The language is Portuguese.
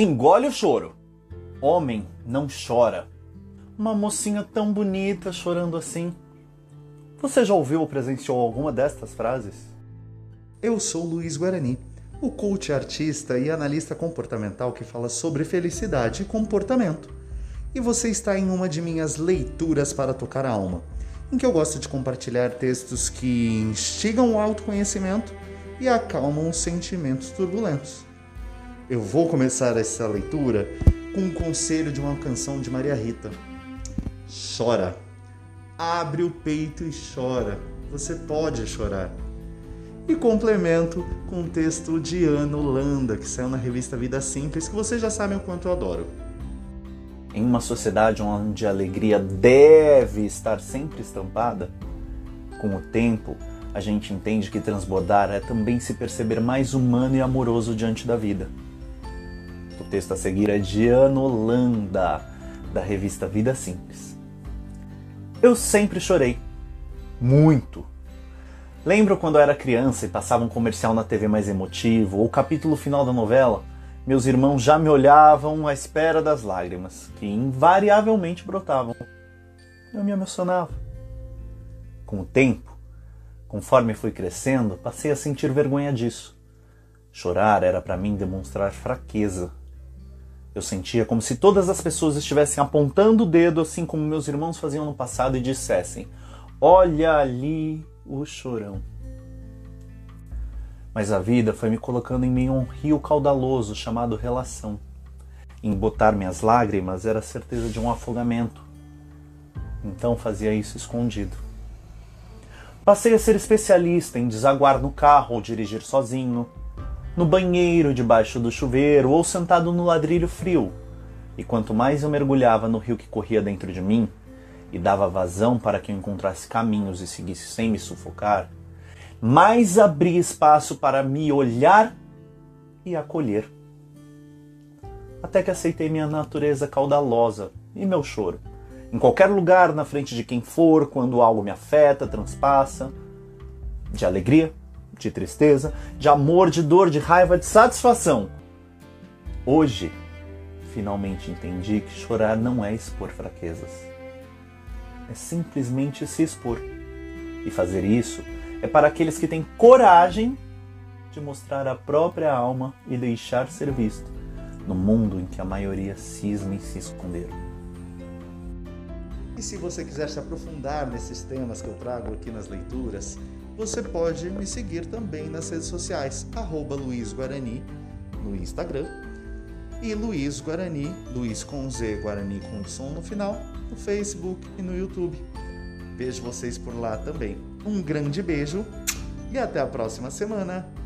Engole o choro. Homem não chora. Uma mocinha tão bonita chorando assim. Você já ouviu ou presenciou alguma destas frases? Eu sou Luiz Guarani, o coach artista e analista comportamental que fala sobre felicidade e comportamento. E você está em uma de minhas leituras para tocar a alma, em que eu gosto de compartilhar textos que instigam o autoconhecimento e acalmam os sentimentos turbulentos. Eu vou começar essa leitura com um conselho de uma canção de Maria Rita. Chora. Abre o peito e chora. Você pode chorar. E complemento com um texto de Ana Holanda, que saiu na revista Vida Simples, que vocês já sabem o quanto eu adoro. Em uma sociedade onde a alegria deve estar sempre estampada, com o tempo, a gente entende que transbordar é também se perceber mais humano e amoroso diante da vida. Texto a seguir é de Ana Holanda, da revista Vida Simples. Eu sempre chorei. Muito. Lembro quando eu era criança e passava um comercial na TV mais emotivo, ou o capítulo final da novela, meus irmãos já me olhavam à espera das lágrimas, que invariavelmente brotavam. Eu me emocionava. Com o tempo, conforme fui crescendo, passei a sentir vergonha disso. Chorar era para mim demonstrar fraqueza, eu sentia como se todas as pessoas estivessem apontando o dedo, assim como meus irmãos faziam no passado, e dissessem: Olha ali o chorão. Mas a vida foi me colocando em meio a um rio caudaloso chamado relação. Embotar minhas lágrimas era a certeza de um afogamento. Então fazia isso escondido. Passei a ser especialista em desaguar no carro ou dirigir sozinho, no banheiro debaixo do chuveiro ou sentado no ladrilho frio. E quanto mais eu mergulhava no rio que corria dentro de mim e dava vazão para que eu encontrasse caminhos e seguisse sem me sufocar, mais abria espaço para me olhar e acolher. Até que aceitei minha natureza caudalosa e meu choro. Em qualquer lugar, na frente de quem for, quando algo me afeta, transpassa, de alegria, de tristeza, de amor, de dor, de raiva, de satisfação. Hoje, finalmente entendi que chorar não é expor fraquezas. É simplesmente se expor. E fazer isso é para aqueles que têm coragem de mostrar a própria alma e deixar ser visto no mundo em que a maioria cisma em se esconder. E se você quiser se aprofundar nesses temas que eu trago aqui nas leituras, você pode me seguir também nas redes sociais, arroba Luiz Guarani no Instagram e Luiz Guarani, Luiz com Z, Guarani com som no final, no Facebook e no YouTube. Vejo vocês por lá também. Um grande beijo e até a próxima semana.